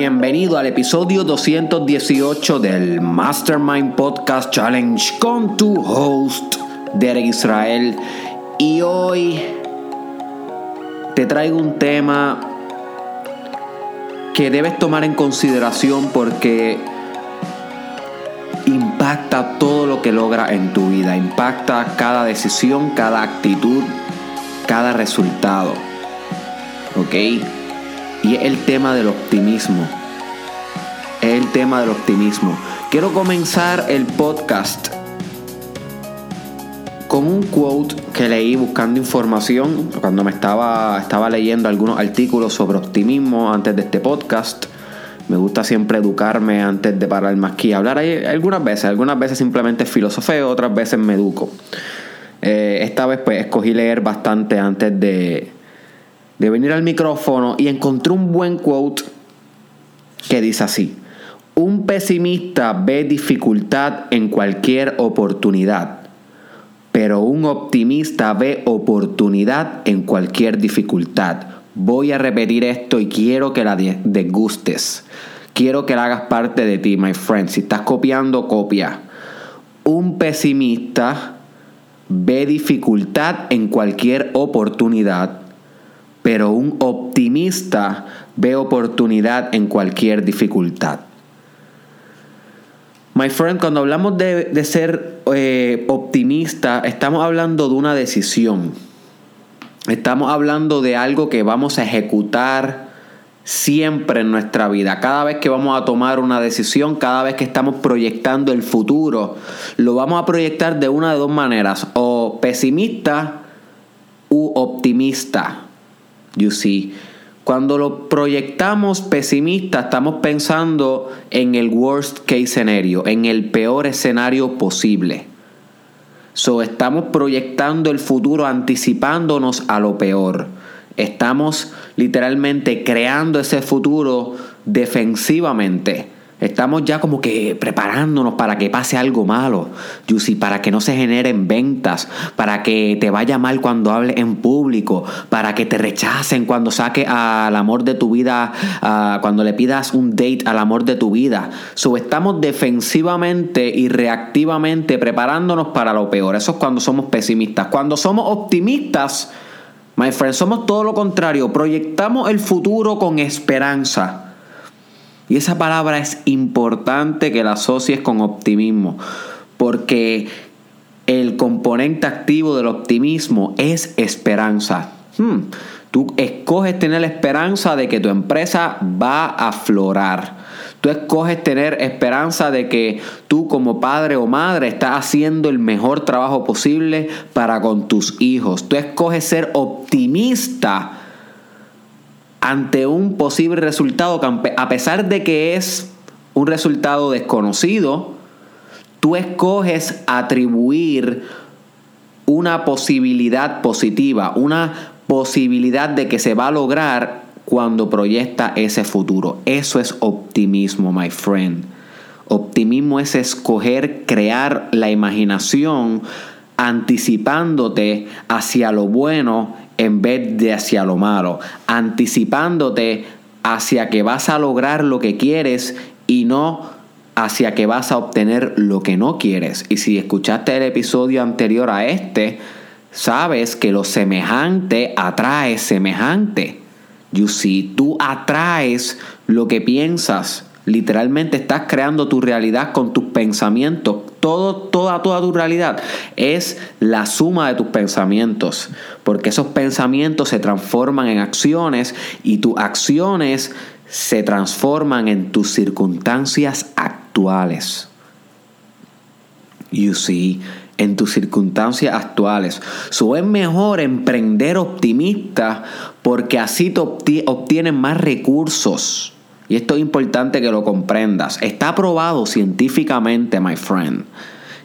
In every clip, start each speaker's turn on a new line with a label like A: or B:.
A: Bienvenido al episodio 218 del Mastermind Podcast Challenge con tu host, Derek Israel. Y hoy te traigo un tema que debes tomar en consideración porque impacta todo lo que logra en tu vida, impacta cada decisión, cada actitud, cada resultado. ¿Ok? Y es el tema del optimismo. Es el tema del optimismo. Quiero comenzar el podcast con un quote que leí buscando información cuando me estaba, estaba leyendo algunos artículos sobre optimismo antes de este podcast. Me gusta siempre educarme antes de pararme aquí a hablar. Algunas veces, algunas veces simplemente filosofeo, otras veces me educo. Eh, esta vez pues escogí leer bastante antes de, de venir al micrófono y encontré un buen quote que dice así. Un pesimista ve dificultad en cualquier oportunidad, pero un optimista ve oportunidad en cualquier dificultad. Voy a repetir esto y quiero que la degustes. Quiero que la hagas parte de ti, my friend. Si estás copiando, copia. Un pesimista ve dificultad en cualquier oportunidad, pero un optimista ve oportunidad en cualquier dificultad. My friend, cuando hablamos de, ser eh, optimista, estamos hablando de una decisión. Estamos hablando de algo que vamos a ejecutar siempre en nuestra vida. Cada vez que vamos a tomar una decisión, cada vez que estamos proyectando el futuro, lo vamos a proyectar de una de dos maneras, o pesimista u optimista. You see. Cuando lo proyectamos pesimista, estamos pensando en el worst case scenario, en el peor escenario posible. So, estamos proyectando el futuro anticipándonos a lo peor. Estamos literalmente creando ese futuro defensivamente Estamos ya como que preparándonos para que pase algo malo, Yusi, para que no se generen ventas, para que te vaya mal cuando hables en público, para que te rechacen cuando saques al amor de tu vida, cuando le pidas un date al amor de tu vida. So, estamos defensivamente y reactivamente preparándonos para lo peor. Eso es cuando somos pesimistas. Cuando somos optimistas, my friend, somos todo lo contrario. Proyectamos el futuro con esperanza. Y esa palabra es importante que la asocies con optimismo, porque el componente activo del optimismo es esperanza. Hmm, tú escoges tener esperanza de que tu empresa va a aflorar. Tú escoges tener esperanza de que tú como padre o madre estás haciendo el mejor trabajo posible para con tus hijos. Tú escoges ser optimista ante un posible resultado a pesar de que es un resultado desconocido, tú escoges atribuir una posibilidad positiva, una posibilidad de que se va a lograr cuando proyecta ese futuro. Eso es optimismo, my friend. Optimismo es escoger crear la imaginación anticipándote hacia lo bueno en vez de hacia lo malo, anticipándote hacia que vas a lograr lo que quieres y no hacia que vas a obtener lo que no quieres. Y si escuchaste el episodio anterior a este, sabes que lo semejante atrae semejante. You see, tú atraes lo que piensas. Literalmente estás creando tu realidad con tus pensamientos. Todo, toda, toda tu realidad es la suma de tus pensamientos. Porque esos pensamientos se transforman en acciones y tus acciones se transforman en tus circunstancias actuales. You see, en tus circunstancias actuales. So es mejor emprender optimista porque así te obtienes más recursos y esto es importante que lo comprendas. Está probado científicamente, my friend.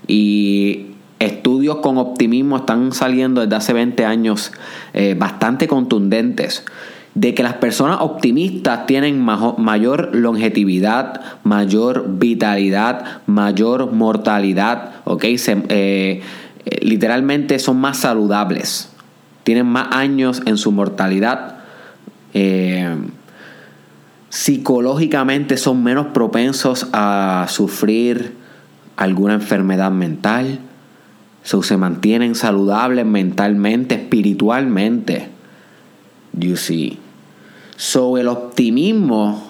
A: Y estudios con optimismo están saliendo desde hace 20 años eh, bastante contundentes de que las personas optimistas tienen mayor longevidad, mayor vitalidad, mayor mortalidad, ¿ok? Eh, eh, literalmente son más saludables, tienen más años en su mortalidad. Psicológicamente son menos propensos a sufrir alguna enfermedad mental. se mantienen saludables mentalmente, espiritualmente. You see. So, el optimismo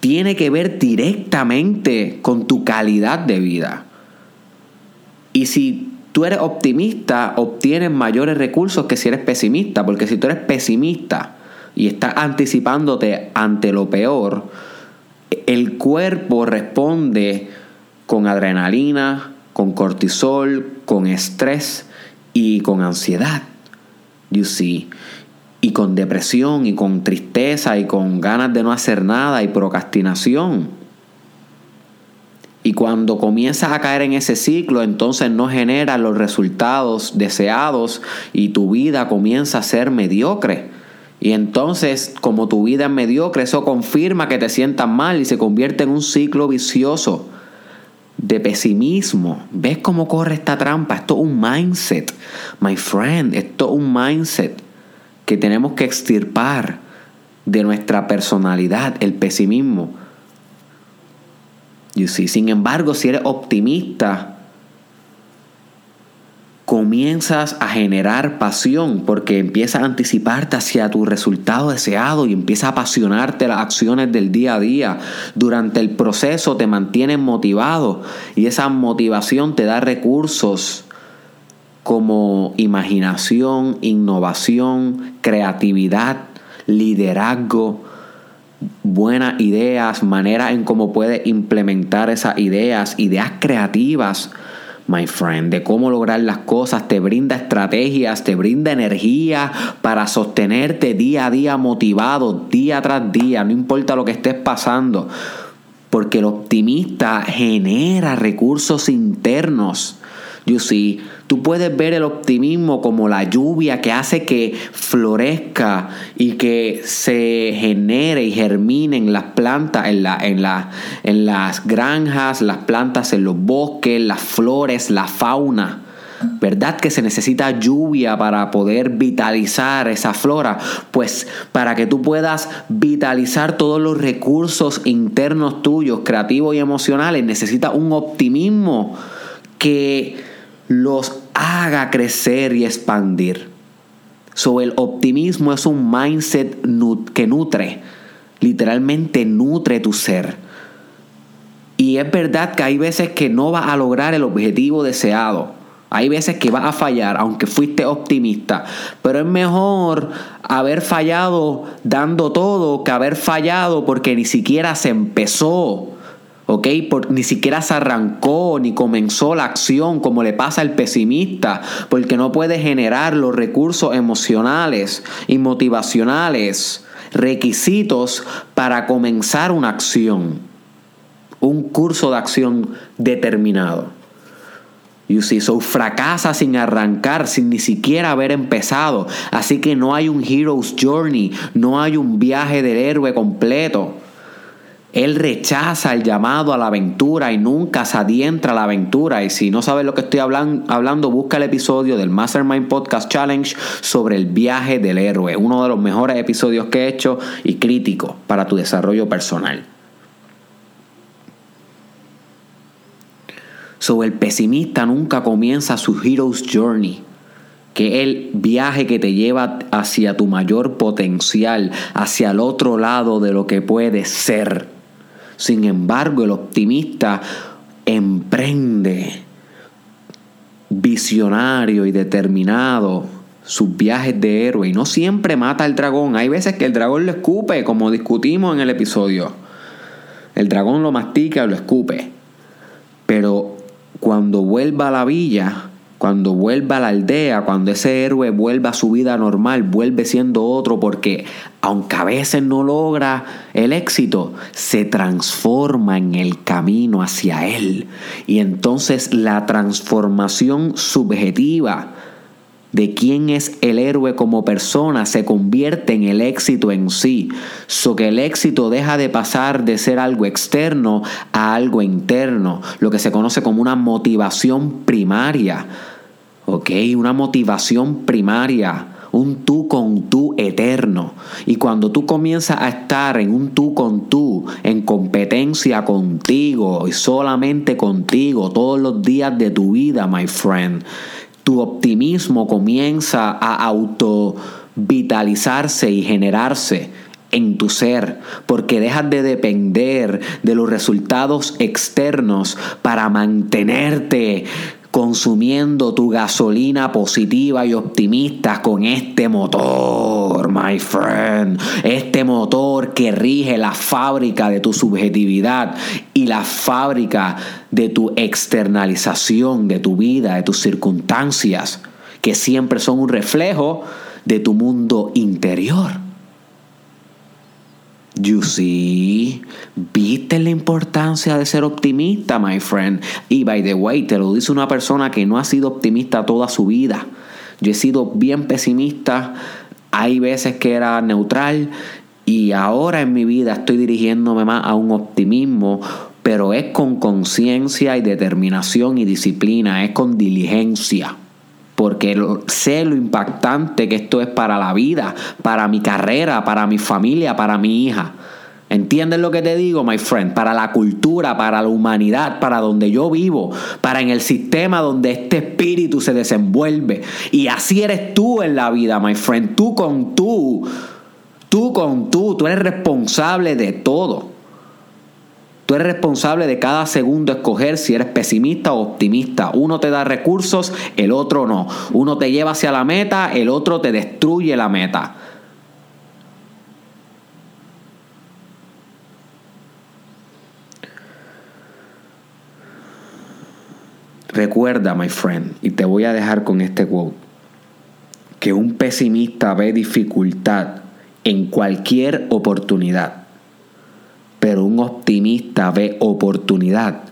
A: tiene que ver directamente con tu calidad de vida. Y si tú eres optimista, obtienes mayores recursos que si eres pesimista, porque si tú eres pesimista, y estás anticipándote ante lo peor, el cuerpo responde con adrenalina, con cortisol, con estrés y con ansiedad. You see. Y con depresión y con tristeza y con ganas de no hacer nada y procrastinación. Y cuando comienzas a caer en ese ciclo, entonces no generas los resultados deseados y tu vida comienza a ser mediocre. Y entonces, como tu vida es mediocre, eso confirma que te sientas mal y se convierte en un ciclo vicioso de pesimismo. ¿Ves cómo corre esta trampa? Esto es un mindset, my friend, esto es un mindset que tenemos que extirpar de nuestra personalidad, el pesimismo. You see? Sin embargo, si eres optimista, comienzas a generar pasión porque empiezas a anticiparte hacia tu resultado deseado y empiezas a apasionarte las acciones del día a día. Durante el proceso te mantienes motivado y esa motivación te da recursos como imaginación, innovación, creatividad, liderazgo, buenas ideas, maneras en cómo puedes implementar esas ideas, ideas creativas my friend, de cómo lograr las cosas, te brinda estrategias, te brinda energía para sostenerte día a día motivado, día tras día, no importa lo que estés pasando, porque el optimista genera recursos internos. You see, Tú puedes ver el optimismo como la lluvia que hace que florezca y que se genere y germinen las plantas en, la, en, la, en las granjas, las plantas en los bosques, las flores, la fauna. ¿Verdad que se necesita lluvia para poder vitalizar esa flora? Pues para que tú puedas vitalizar todos los recursos internos tuyos, creativos y emocionales, necesita un optimismo que los haga crecer y expandir. So, el optimismo es un mindset que nutre, literalmente nutre tu ser. Y es verdad que hay veces que no vas a lograr el objetivo deseado. Hay veces que vas a fallar, aunque fuiste optimista. Pero es mejor haber fallado dando todo que haber fallado porque ni siquiera se empezó. ¿Ok? ni siquiera se arrancó ni comenzó la acción como le pasa al pesimista, porque no puede generar los recursos emocionales y motivacionales, requisitos para comenzar una acción, un curso de acción determinado. You see, so fracasa sin arrancar, sin ni siquiera haber empezado. Así que no hay un hero's journey, no hay un viaje del héroe completo. Él rechaza el llamado a la aventura y nunca se adentra a la aventura. Y si no sabes lo que estoy hablando, busca el episodio del Mastermind Podcast Challenge sobre el viaje del héroe. Uno de los mejores episodios que he hecho y crítico para tu desarrollo personal. Sobre el pesimista nunca comienza su hero's journey que el viaje que te lleva hacia tu mayor potencial, hacia el otro lado de lo que puedes ser. Sin embargo, el optimista emprende visionario y determinado sus viajes de héroe y no siempre mata al dragón. Hay veces que el dragón lo escupe, como discutimos en el episodio. El dragón lo mastica y lo escupe. Pero cuando vuelva a la villa, cuando vuelva a la aldea, cuando ese héroe vuelva a su vida normal, vuelve siendo otro porque aunque a veces no logra el éxito, se transforma en el camino hacia él. Y entonces la transformación subjetiva de quién es el héroe como persona se convierte en el éxito en sí. So que el éxito deja de pasar de ser algo externo a algo interno, lo que se conoce como una motivación primaria. ¿Ok? Una motivación primaria un tú con tú eterno. Y cuando tú comienzas a estar en un tú con tú, en competencia contigo y solamente contigo todos los días de tu vida, my friend, tu optimismo comienza a auto vitalizarse y generarse en tu ser, porque dejas de depender de los resultados externos para mantenerte consumiendo tu gasolina positiva y optimista con este motor, my friend. Este motor que rige la fábrica de tu subjetividad y la fábrica de tu externalización de tu vida, de tus circunstancias, que siempre son un reflejo de tu mundo interior. You see, viste la importancia de ser optimista, my friend. Y by the way, te lo dice una persona que no ha sido optimista toda su vida. Yo he sido bien pesimista, hay veces que era neutral y ahora en mi vida estoy dirigiéndome más a un optimismo, pero es con conciencia y determinación y disciplina, es con diligencia porque sé lo impactante que esto es para la vida, para mi carrera, para mi familia, para mi hija. ¿Entiendes lo que te digo, my friend? Para la cultura, para la humanidad, para donde yo vivo, para en el sistema donde este espíritu se desenvuelve. Y así eres tú en la vida, my friend. Tú con tú. Tú con tú. Tú eres responsable de todo. Tú eres responsable de cada segundo escoger si eres pesimista o optimista. Uno te da recursos, el otro no. Uno te lleva hacia la meta, el otro te destruye la meta. Recuerda, my friend, y te voy a dejar con este quote, que un pesimista ve dificultad en cualquier oportunidad pero un optimista ve oportunidad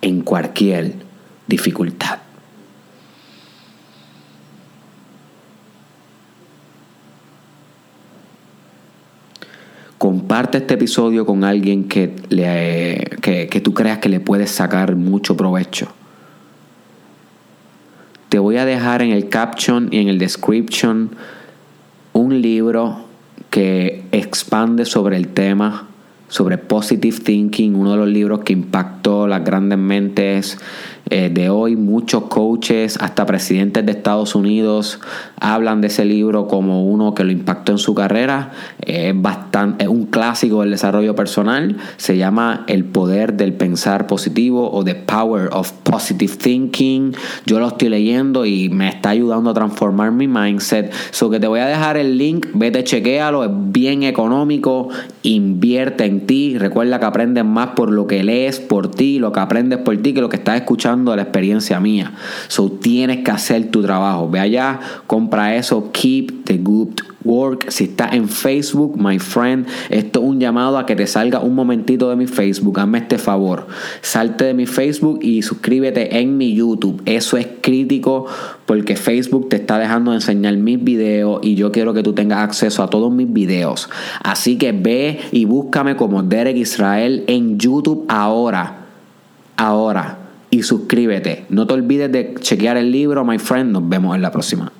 A: en cualquier dificultad. Comparte este episodio con alguien que, le, que, tú creas que le puedes sacar mucho provecho. Te voy a dejar en el caption y en el description un libro que expande sobre el tema sobre Positive Thinking, uno de los libros que impactó las grandes mentes eh, de hoy. Muchos coaches, hasta presidentes de Estados Unidos, hablan de ese libro como uno que lo impactó en su carrera. es, bastante, es un clásico del desarrollo personal. Se llama El poder del pensar positivo o The Power of Positive Thinking. Yo lo estoy leyendo y me está ayudando a transformar mi mindset. So que te voy a dejar el link, vete, chequéalo, es bien económico, invierte ti. Recuerda que aprendes más por lo que lees por ti, lo que aprendes por ti, que lo que estás escuchando de la experiencia mía. So tienes que hacer tu trabajo. Ve allá, compra eso, keep the good work. Si estás en Facebook, my friend, esto es un llamado a que te salga un momentito de mi Facebook. Hazme este favor. Salte de mi Facebook y suscríbete en mi YouTube. Eso es crítico porque Facebook te está dejando de enseñar mis videos y yo quiero que tú tengas acceso a todos mis videos. Así que ve y búscame como Derek Israel en YouTube ahora. Ahora y suscríbete. No te olvides de chequear el libro, my friend. Nos vemos en la próxima.